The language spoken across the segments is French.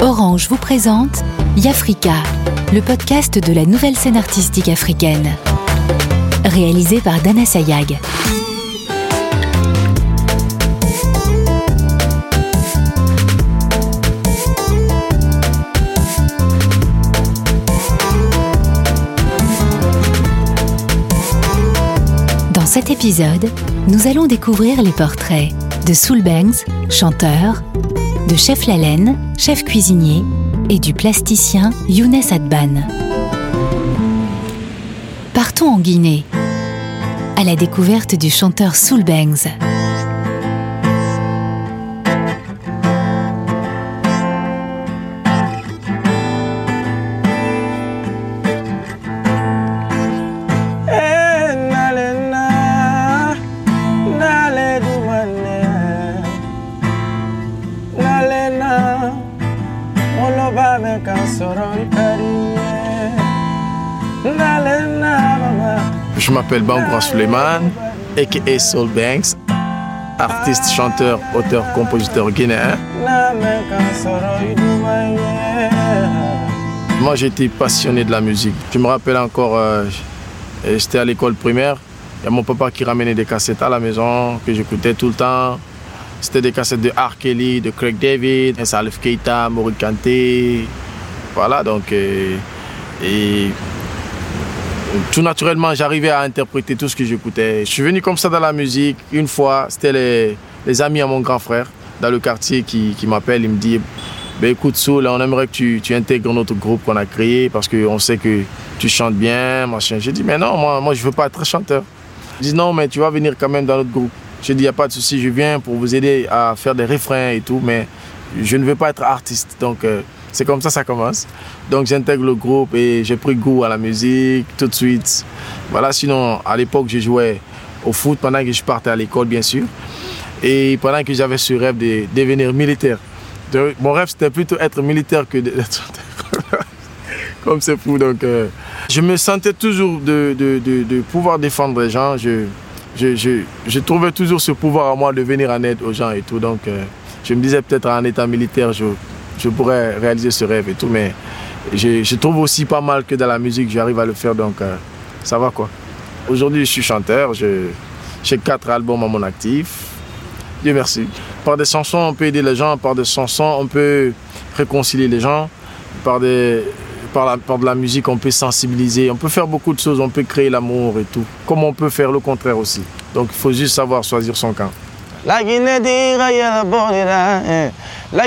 Orange vous présente Yafrika, le podcast de la nouvelle scène artistique africaine. Réalisé par Dana Sayag. Dans cet épisode, nous allons découvrir les portraits de Soul Banks, chanteur, de Chef Lalaine, chef cuisinier, et du plasticien Younes Adban. Partons en Guinée, à la découverte du chanteur Soul Banks. M'appelle Bangoura Suleiman, a.k.a. Soul Banks, artiste, chanteur, auteur, compositeur guinéen. Moi, j'étais passionné de la musique. Je me rappelle encore, euh, j'étais à l'école primaire. Il y a mon papa qui ramenait des cassettes à la maison que j'écoutais tout le temps. C'était des cassettes de R. Kelly, de Craig David, Salif Keita, Maurice Kanté. Voilà, donc. euh, et tout naturellement, j'arrivais à interpréter tout ce que j'écoutais. Je suis venu comme ça dans la musique. Une fois, c'était les, amis à mon grand frère dans le quartier qui, m'appellent. Il me dit ben, Écoute, Soul, on aimerait que tu, tu intègres notre groupe qu'on a créé parce qu'on sait que tu chantes bien. Machin. J'ai dit Mais non, moi, je ne veux pas être chanteur. Il dit Non, mais tu vas venir quand même dans notre groupe. J'ai dit Il n'y a pas de souci, je viens pour vous aider à faire des refrains et tout, mais je ne veux pas être artiste. Donc, euh, c'est comme ça ça commence. Donc j'intègre le groupe et j'ai pris goût à la musique tout de suite. Voilà, sinon à l'époque je jouais au foot pendant que je partais à l'école bien sûr. Et pendant que j'avais ce rêve de devenir militaire. Mon rêve c'était plutôt être militaire que d'être comme c'est fou. Donc euh, je me sentais toujours de, de, de, de pouvoir défendre les gens. Je, je, je, je trouvais toujours ce pouvoir à moi de venir en aide aux gens et tout. Donc euh, je me disais peut-être en état militaire, je, je pourrais réaliser ce rêve et tout. Mais je, trouve aussi pas mal que dans la musique, j'arrive à le faire. Donc euh, ça va quoi. Aujourd'hui, je suis chanteur. J'ai quatre albums à mon actif. Dieu merci. Par des chansons, on peut aider les gens. Par des chansons, on peut réconcilier les gens. Par, la, par de la musique, on peut sensibiliser. On peut faire beaucoup de choses. On peut créer l'amour et tout. Comme on peut faire le contraire aussi. Donc il faut juste savoir choisir son camp.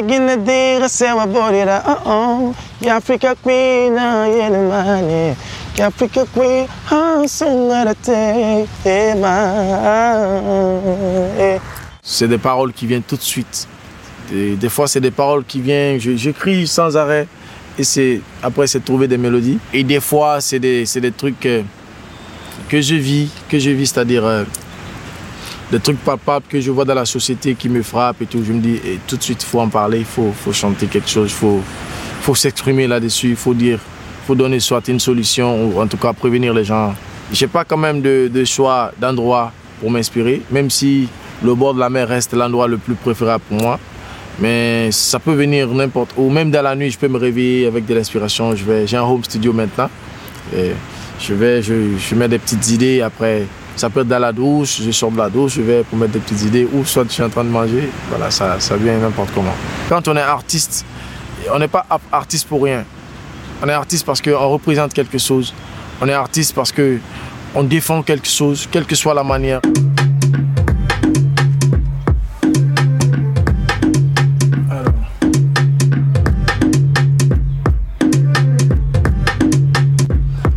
Guinée dira sewa borira, oh oh. Y'Africa queen, ah yele mane. Y'Africa queen, ah songarate, eh ma. C'est des paroles qui viennent tout de suite. Des, des fois, c'est des paroles qui viennent, je- j'écris sans arrêt. Et c'est après, c'est de trouver des mélodies. Et des fois, c'est des, des trucs euh, que je vis, que je vis, c'est-à-dire euh, des trucs palpables que je vois dans la société qui me frappent et tout. Je me dis, et tout de suite, il faut en parler, il faut, faut chanter quelque chose, il faut, faut s'exprimer là-dessus, il faut dire, faut donner soit une solution ou en tout cas prévenir les gens. J'ai pas quand même de, choix d'endroit pour m'inspirer, même si le bord de la mer reste l'endroit le plus préférable pour moi. Mais ça peut venir n'importe où. Même dans la nuit, je peux me réveiller avec de l'inspiration. Je j'ai un home studio maintenant. Et je vais, je, je mets des petites idées. Après, ça peut être dans la douche. Je sors de la douche, je vais pour mettre des petites idées. Ou soit je suis en train de manger. Voilà, ça, ça vient n'importe comment. Quand on est artiste, on n'est pas artiste pour rien. On est artiste parce qu'on représente quelque chose. On est artiste parce que on défend quelque chose, quelle que soit la manière.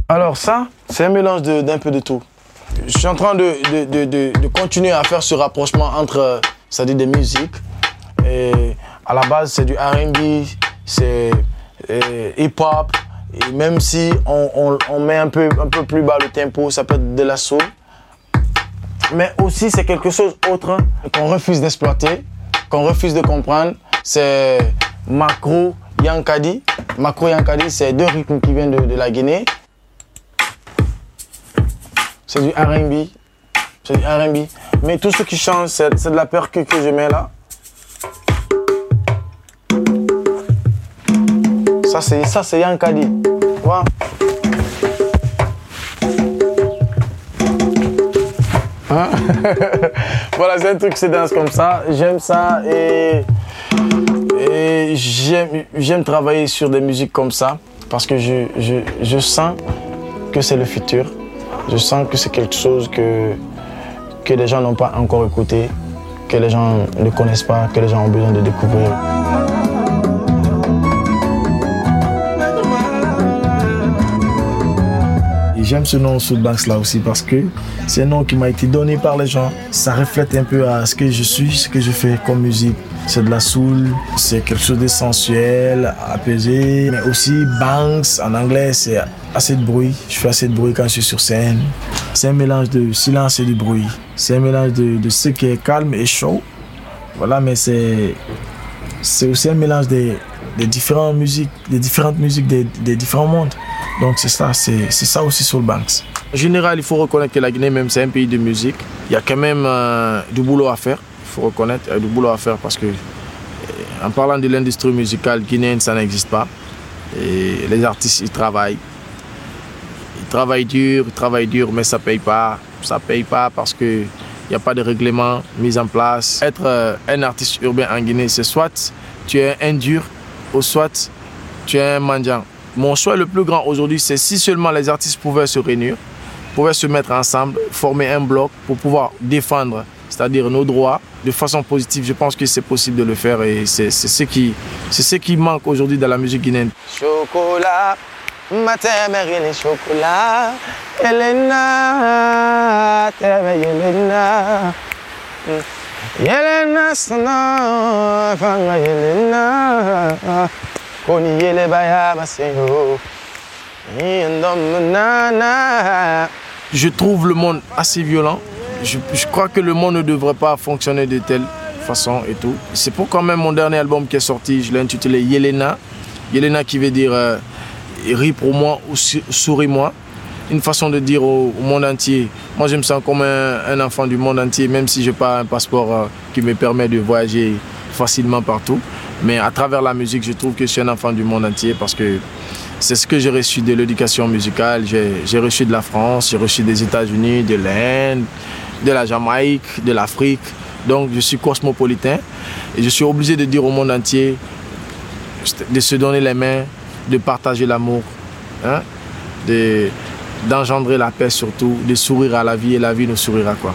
Alors. Ça, c'est un mélange d'un peu de tout. Je suis en train de, de- de- de- continuer à faire ce rapprochement entre, euh, c'est-à-dire des musiques. Et à la base, c'est du R&B, c'est euh, hip-hop. Et même si on, on- on met un peu, un peu plus bas le tempo, ça peut être de la soul. Mais aussi, c'est quelque chose autre hein, qu'on refuse d'exploiter, qu'on refuse de comprendre. C'est Macro Yankadi. Macro Yankadi, c'est deux rythmes qui viennent de, de la Guinée c'est du RB. C'est du RB. Mais tout ce qui change, c'est de la percu que je mets là. Ça, c'est ça, c'est Yankadi. Voilà. Hein? Voilà, c'est un truc qui se danse comme ça. J'aime ça et, et j'aime travailler sur des musiques comme ça parce que je, je, je sens que c'est le futur. Je sens que c'est quelque chose que, les gens n'ont pas encore écouté, que les gens ne connaissent pas, que les gens ont besoin de découvrir. J'aime ce nom Soulbanks là aussi parce que c'est un nom qui m'a été donné par les gens. Ça reflète un peu à ce que je suis, ce que je fais comme musique. C'est de la soul, c'est quelque chose d'essentiel, apaisé. Mais aussi Banks en anglais, c'est assez de bruit. Je fais assez de bruit quand je suis sur scène. C'est un mélange de silence et de bruit. C'est un mélange de, de ce qui est calme et chaud. Voilà, mais c'est aussi un mélange des, des différentes musiques, des différentes musiques des, des différents mondes. Donc c'est ça, c'est ça aussi Soul Banks. En général, il faut reconnaître que la Guinée, même c'est un pays de musique, il y a quand même euh, du boulot à faire. Il faut reconnaître, a du boulot à faire parce que, euh, en parlant de l'industrie musicale guinéenne, ça n'existe pas. Et les artistes, ils travaillent. Ils travaillent dur, ils travaillent dur, mais ça paye pas. Ça paye pas parce que il n'y a pas de règlement mis en place. Être euh, un artiste urbain en Guinée, c'est soit tu es un dur ou soit tu es un mendiant. Mon choix le plus grand aujourd'hui, c'est si seulement les artistes pouvaient se réunir, pouvaient se mettre ensemble, former un bloc pour pouvoir défendre, c'est-à-dire nos droits, de façon positive. Je pense que c'est possible de le faire et c'est ce qui, manque aujourd'hui dans la musique guinéenne. Je trouve le monde assez violent. Je, crois que le monde ne devrait pas fonctionner de telle façon et tout. C'est pourquoi même mon dernier album qui est sorti, je l'ai intitulé Yelena. Yelena qui veut dire euh, ris pour moi ou sou- souris-moi. Une façon de dire au, monde entier. Moi, je me sens comme un, un enfant du monde entier, même si je n'ai pas un passeport euh, qui me permet de voyager facilement partout. Mais à travers la musique, je trouve que je suis un enfant du monde entier parce que c'est ce que j'ai reçu de l'éducation musicale. J'ai reçu de la France, j'ai reçu des États-Unis, de l'Inde, de la Jamaïque, de l'Afrique. Donc je suis cosmopolitain et je suis obligé de dire au monde entier de se donner les mains, de partager l'amour, hein, de- d'engendrer la paix surtout, de sourire à la vie et la vie nous sourira quoi.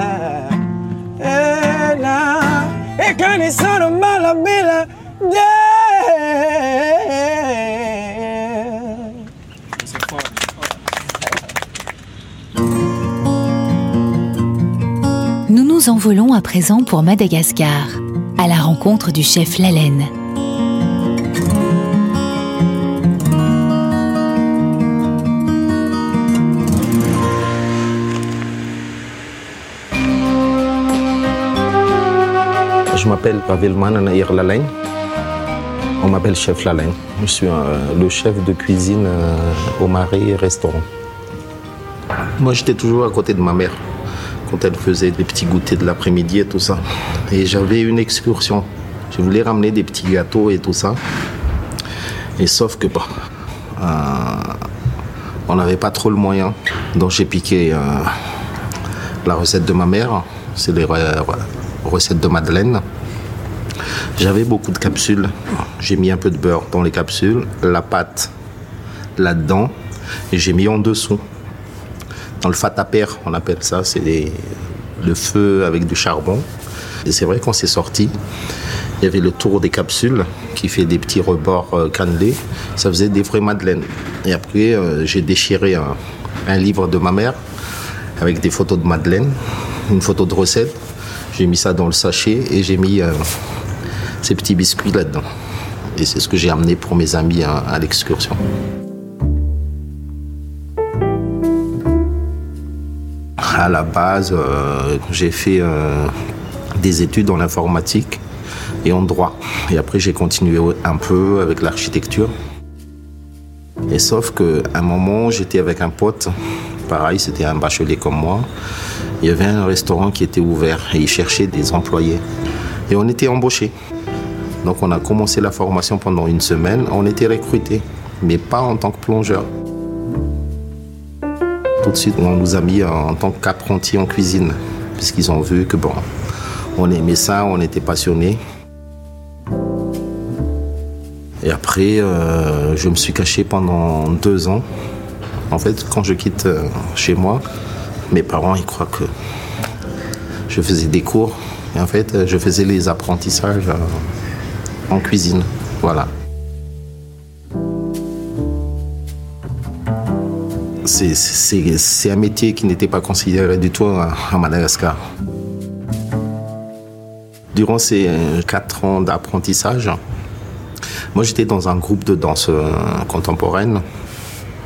Nous nous envolons à présent pour Madagascar, à la rencontre du chef Lalaine. M'appelle Pavel Manana Irlalagne. On m'appelle chef Lalain. Je suis euh, le chef de cuisine euh, au Marais restaurant. Moi, j'étais toujours à côté de ma mère quand elle faisait des petits goûters de l'après-midi et tout ça. Et j'avais une excursion. Je voulais ramener des petits gâteaux et tout ça. Et sauf que bah, euh, on n'avait pas trop le moyen. Donc j'ai piqué euh, la recette de ma mère. C'est les re- recettes de Madeleine. J'avais beaucoup de capsules. J'ai mis un peu de beurre dans les capsules, la pâte là-dedans, et j'ai mis en dessous. Dans le fatapère, on appelle ça, c'est le feu avec du charbon. Et c'est vrai qu'on s'est sorti. Il y avait le tour des capsules qui fait des petits rebords euh, cannelés. Ça faisait des vraies madeleines. Et après, euh, j'ai déchiré un, un livre de ma mère avec des photos de madeleine, une photo de recette. J'ai mis ça dans le sachet et j'ai mis euh, ces petits biscuits là-dedans. Et c'est ce que j'ai amené pour mes amis à, l'excursion. À la base, euh, j'ai fait euh, des études en informatique et en droit. Et après, j'ai continué un peu avec l'architecture. Et sauf qu'à un moment, j'étais avec un pote, pareil, c'était un bachelier comme moi. Il y avait un restaurant qui était ouvert et il cherchait des employés. Et on était embauchés. Donc on a commencé la formation pendant une semaine. On était recrutés, mais pas en tant que plongeur. Tout de suite, on nous a mis en tant qu'apprentis en cuisine, puisqu'ils ont vu que bon, on aimait ça, on était passionnés. Et après, euh, je me suis caché pendant deux ans. En fait, quand je quitte euh, chez moi, mes parents, ils croient que je faisais des cours. Et en fait, euh, je faisais les apprentissages en cuisine. Voilà. C'est- un métier qui n'était pas considéré du tout à, Madagascar. Durant ces quatre ans d'apprentissage, moi j'étais dans un groupe de danse euh, contemporaine.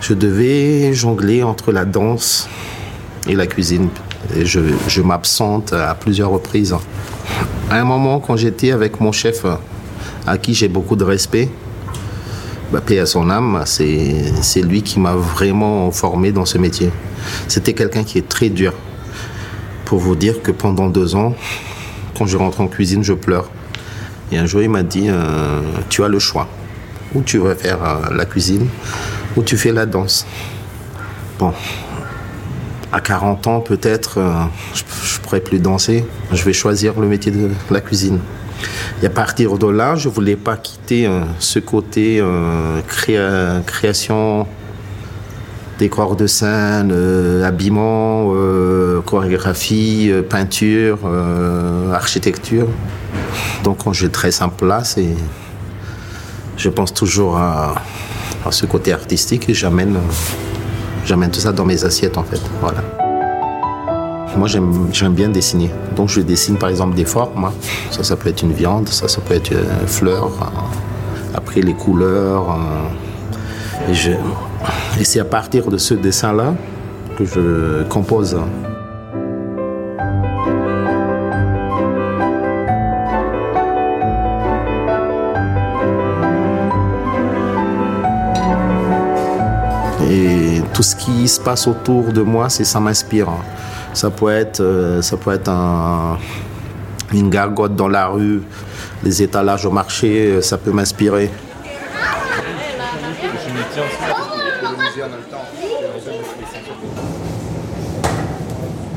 Je devais jongler entre la danse et la cuisine. Et je m'absente à plusieurs reprises. À un moment, quand j'étais avec mon chef, à qui j'ai beaucoup de respect, bah, paix à son âme, c'est lui qui m'a vraiment formé dans ce métier. C'était quelqu'un qui est très dur. Pour vous dire que pendant deux ans, quand je rentre en cuisine, je pleure. Et un jour, il m'a dit euh, Tu as le choix. Ou tu vas faire euh, la cuisine, ou tu fais la danse. Bon, à 40 ans, peut-être, euh, je ne pourrais plus danser. Je vais choisir le métier de la cuisine. Et à partir de là, je voulais pas quitter euh, ce côté euh, créa- création, décor de scène, euh, habillement, chorégraphie, peinture, architecture. Donc quand je dresse un plat, c'est, je pense toujours à, ce côté artistique et j'amène, j'amène tout ça dans mes assiettes en fait. Voilà. Moi, j'aime, bien dessiner. Donc, je dessine par exemple des formes. hein. Ça, ça peut être une viande, ça, ça peut être une fleur. hein. Après, les couleurs. hein. Et, et c'est à partir de ce dessin-là que je compose. Et tout ce qui se passe autour de moi, c'est ça m'inspire. Ça peut être, euh, ça être un- une gargote dans la rue, les étalages au marché, euh, ça peut m'inspirer.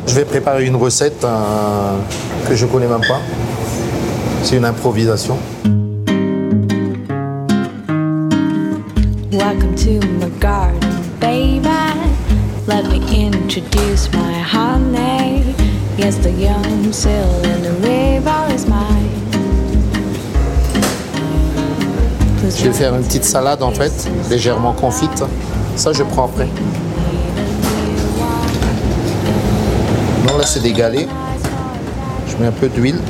Je vais préparer une recette euh, que je connais même pas. C'est une improvisation. Je vais faire une petite salade en fait, légèrement confite. Ça, je prends après. Non, là, c'est des galets. Je mets un peu d'huile.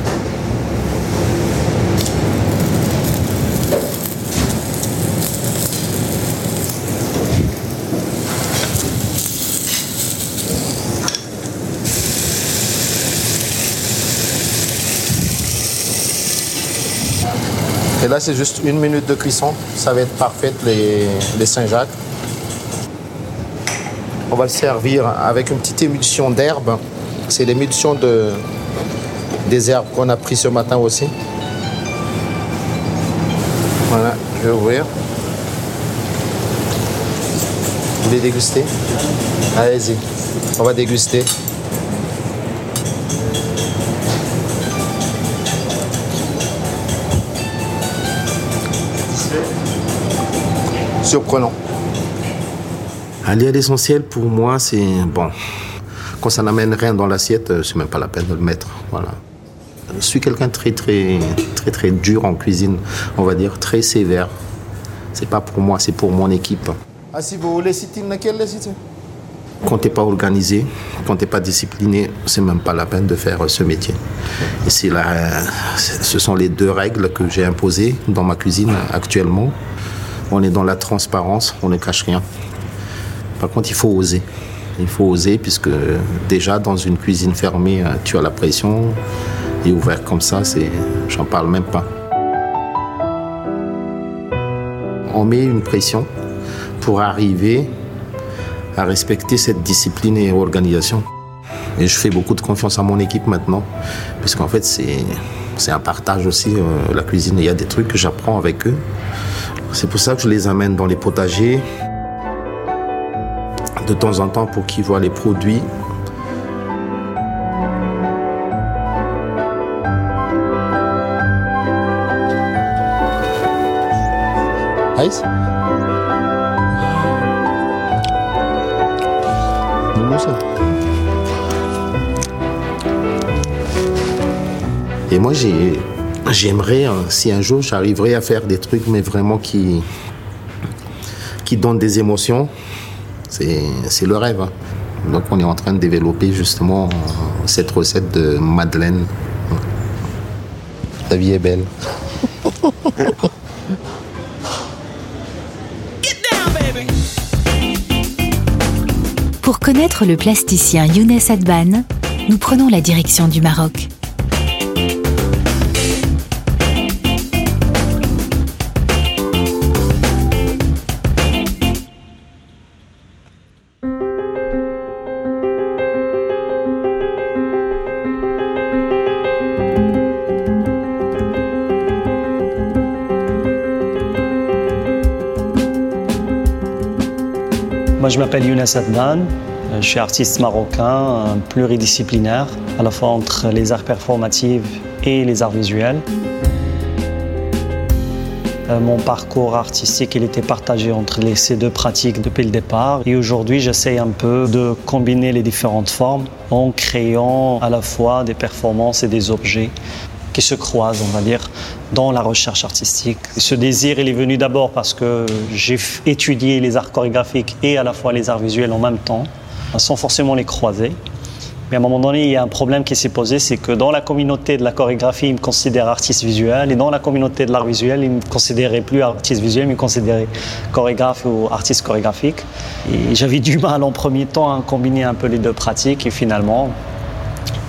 Et là, c'est juste une minute de cuisson. Ça va être parfait, les, les Saint-Jacques. On va le servir avec une petite émulsion d'herbe. C'est l'émulsion de, des herbes qu'on a pris ce matin aussi. Voilà, je vais ouvrir. Vous voulez déguster Allez-y, on va déguster. Surprenant. Aller à l'essentiel, pour moi, c'est bon. Quand ça n'amène rien dans l'assiette, c'est même pas la peine de le mettre. Voilà. Je suis quelqu'un de très, très, très, très dur en cuisine, on va dire, très sévère. C'est pas pour moi, c'est pour mon équipe. Ah, si vous voulez, quand tu n'es pas organisé, quand tu n'es pas discipliné, c'est même pas la peine de faire ce métier. Et c'est là, ce sont les deux règles que j'ai imposées dans ma cuisine actuellement. On est dans la transparence, on ne cache rien. Par contre, il faut oser. Il faut oser puisque déjà dans une cuisine fermée, tu as la pression. Et ouvert comme ça, c'est, j'en parle même pas. On met une pression pour arriver à respecter cette discipline et organisation. Et je fais beaucoup de confiance à mon équipe maintenant, puisqu'en fait, c'est, c'est un partage aussi, euh, la cuisine. Il y a des trucs que j'apprends avec eux. C'est pour ça que je les amène dans les potagers de temps en temps pour qu'ils voient les produits. Ice Et moi, j'aimerais, hein, si un jour j'arriverais à faire des trucs, mais vraiment qui, qui donnent des émotions, c'est le rêve. Hein. Donc, on est en train de développer justement cette recette de Madeleine. La vie est belle. Pour connaître le plasticien Younes Adban, nous prenons la direction du Maroc. Je m'appelle Younes Adnan. Je suis artiste marocain, pluridisciplinaire, à la fois entre les arts performatifs et les arts visuels. Euh, mon parcours artistique, était partagé entre ces deux pratiques depuis le départ. Et aujourd'hui, j'essaie un peu de combiner les différentes formes en créant à la fois des performances et des objets qui se croisent, on va dire, dans la recherche artistique. Ce désir, il est venu d'abord parce que j'ai étudié les arts chorégraphiques et à la fois les arts visuels en même temps, sans forcément les croiser. Mais à un moment donné, il y a un problème qui s'est posé, c'est que dans la communauté de la chorégraphie, ils me considèrent artiste visuel, et dans la communauté de l'art visuel, ils ne me considéraient plus artiste visuel, mais ils me considéraient chorégraphe ou artiste chorégraphique. Et j'avais du mal en premier temps à combiner un peu les deux pratiques, et finalement,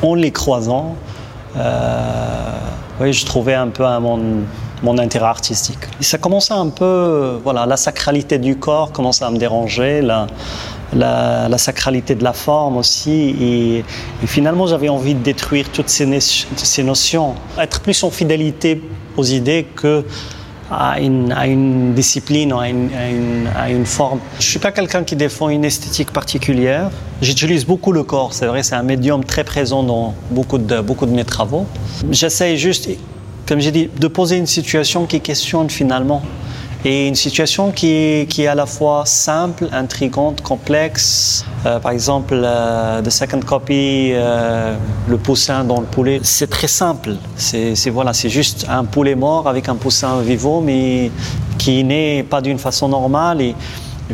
en les croisant, oui, je trouvais un peu mon, mon intérêt artistique. Ça commençait un peu, voilà, la sacralité du corps commençait à me déranger, la, la, la sacralité de la forme aussi. Et, et finalement, j'avais envie de détruire toutes ces, ces, notions, être plus en fidélité aux idées que à une, discipline, à une, à, une, à une, forme. Je ne suis pas quelqu'un qui défend une esthétique particulière. J'utilise beaucoup le corps, c'est vrai, c'est un médium très présent dans beaucoup de, beaucoup de mes travaux. J'essaye juste, comme j'ai dit, de poser une situation qui questionne finalement et une situation qui est, qui est à la fois simple, intrigante, complexe. Euh, par exemple, euh, The Second Copy, euh, le poussin dans le poulet, c'est très simple. C'est voilà, c'est juste un poulet mort avec un poussin vivant, mais qui n'est pas d'une façon normale. Et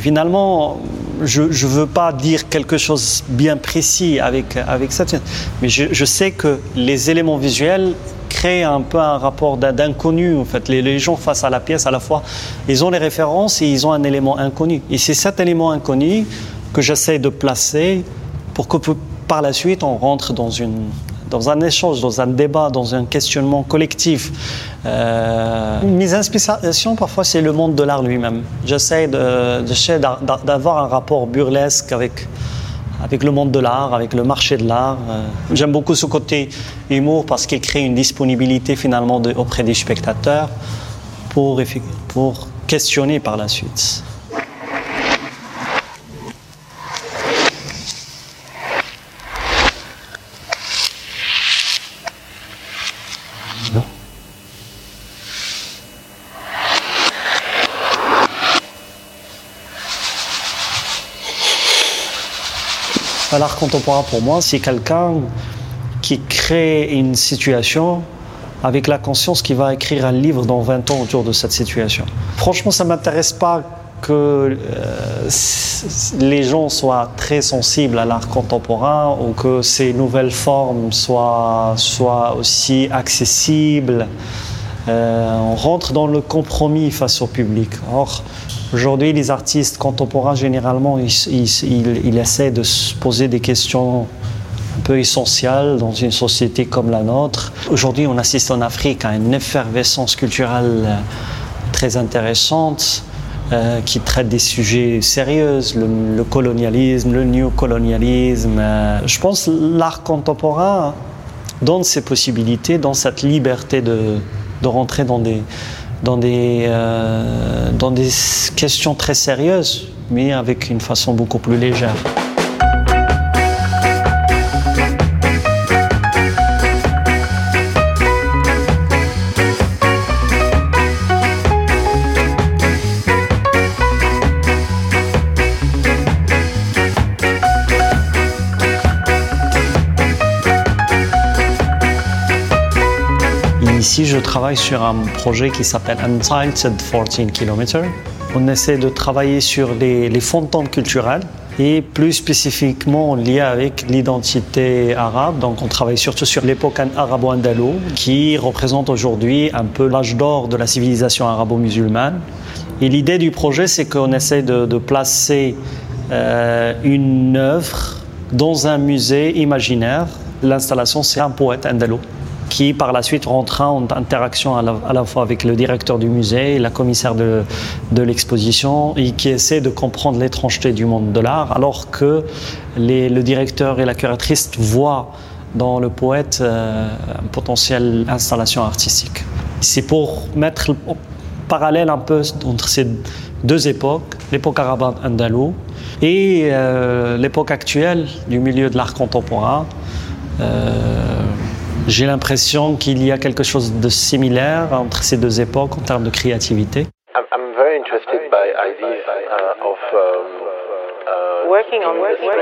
finalement, je ne veux pas dire quelque chose bien précis avec, avec ça, mais je, sais que les éléments visuels crée un peu un rapport d'inconnu. En fait, les, gens face à la pièce, à la fois, ils ont les références et ils ont un élément inconnu. Et c'est cet élément inconnu que j'essaie de placer pour que par la suite on rentre dans une dans un échange, dans un débat, dans un questionnement collectif. Euh, mes inspirations, parfois, c'est le monde de l'art lui-même. J'essaie d'avoir un rapport burlesque avec, le monde de l'art, avec le marché de l'art. Euh, J'aime beaucoup ce côté humour parce qu'il crée une disponibilité finalement auprès des spectateurs pour questionner par la suite. L'art contemporain, pour moi, c'est quelqu'un qui crée une situation avec la conscience qu'il va écrire un livre dans 20 ans autour de cette situation. Franchement, ça ne m'intéresse pas que euh, les gens soient très sensibles à l'art contemporain ou que ces nouvelles formes soient, soient aussi accessibles. Euh, on rentre dans le compromis face au public. Or, aujourd'hui, les artistes contemporains, généralement, ils, ils- essaient de se poser des questions un peu essentielles dans une société comme la nôtre. Aujourd'hui, on assiste en Afrique à une effervescence culturelle euh, très intéressante euh, qui traite des sujets sérieux, le, le colonialisme, le néocolonialisme. Euh, je pense que l'art contemporain donne ces possibilités, dans cette liberté de rentrer dans des, dans, des, euh, dans des questions très sérieuses, mais avec une façon beaucoup plus légère. Ici, je travaille sur un projet qui s'appelle Untitled 14 km. On essaie de travailler sur les, les fantômes culturels et plus spécifiquement liés avec l'identité arabe. Donc, on travaille surtout sur l'époque arabo-andalo qui représente aujourd'hui un peu l'âge d'or de la civilisation arabo-musulmane. Et l'idée du projet, c'est qu'on essaie de, placer euh, une œuvre dans un musée imaginaire. L'installation, c'est un poète andalo qui par la suite rentra en interaction à la, fois avec le directeur du musée la commissaire de, l'exposition et qui essaie de comprendre l'étrangeté du monde de l'art alors que le directeur et la curatrice voient dans le poète euh, une potentielle installation artistique. C'est pour mettre le parallèle un peu entre ces deux époques, l'époque arabe andalou et euh, l'époque actuelle du milieu de l'art contemporain. Euh, j'ai l'impression qu'il y a quelque chose de similaire entre ces deux époques en termes de créativité. I'm, I'm very interested by ideas uh, of um, uh, Working on working on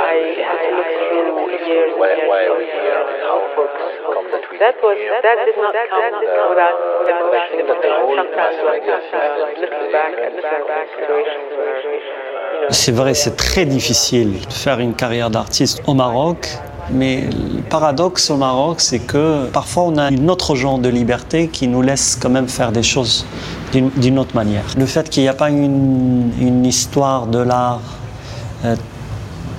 I had to look through years and why, years why of are we here and how it's come that we That was here. that did not come without without I think that the whole sometimes like mass media uh, system looking today back at certain situations where you know C'est vrai, c'est très difficile de faire une carrière d'artiste au Maroc. Mais le paradoxe au Maroc, c'est que parfois on a une autre genre de liberté qui nous laisse quand même faire des choses d'une autre manière. Le fait qu'il n'y a pas une, une histoire de l'art euh,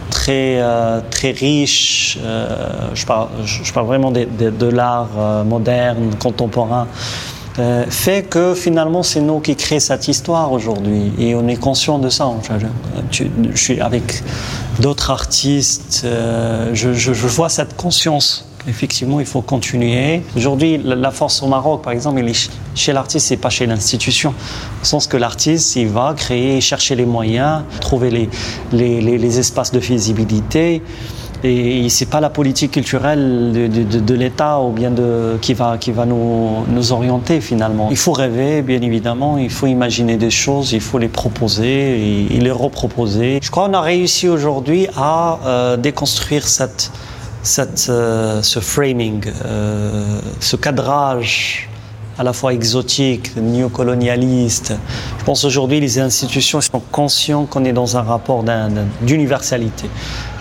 très, euh, très riche, euh, je, parle, vraiment de, l'art moderne, contemporain, euh, fait que finalement c'est nous qui créons cette histoire aujourd'hui et on est conscient de ça. Je, je- suis avec d'autres artistes, euh, je, je- vois cette conscience. Effectivement, il faut continuer. Aujourd'hui, la force au Maroc, par exemple, elle est ch- chez l'artiste et pas chez l'institution. Au sens que l'artiste, il va créer, chercher les moyens, trouver les, les, les- les espaces de visibilité. Et c'est pas la politique culturelle de, l'État ou bien qui va, qui va nous, orienter finalement. Il faut rêver, bien évidemment, il faut imaginer des choses, il faut les proposer et, et les reproposer. Je crois qu'on a réussi aujourd'hui à euh, déconstruire cette, cette, euh, ce framing, euh, ce cadrage à la fois exotique, néocolonialiste. Je pense aujourd'hui les institutions sont conscientes qu'on est dans un rapport d'un- d'un- d'universalité.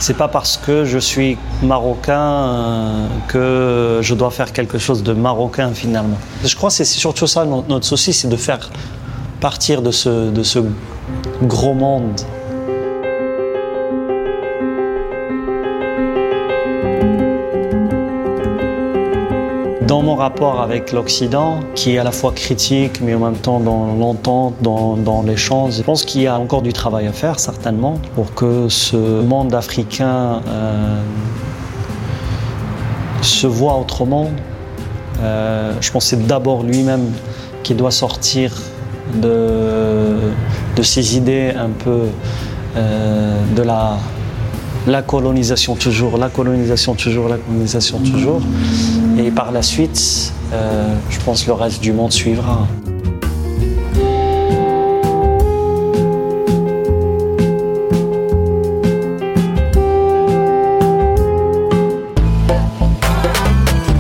C'est pas parce que je suis marocain euh, que je dois faire quelque chose de marocain finalement. Je crois que c'est surtout ça no- notre souci, c'est de faire partir de ce, de ce gros monde dans mon rapport avec l'Occident, qui est à la fois critique, mais en même temps dans l'entente, dans, dans l'échange, je pense qu'il y a encore du travail à faire, certainement, pour que ce monde africain euh, se voit autrement. Euh, je pense que c'est d'abord lui-même qui doit sortir de, de ces idées un peu euh, de la, la colonisation toujours, la colonisation toujours, la colonisation toujours. Et par la suite, euh, je pense le reste du monde suivra.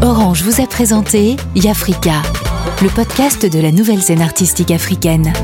Orange vous a présenté Yafrika, le podcast de la nouvelle scène artistique africaine.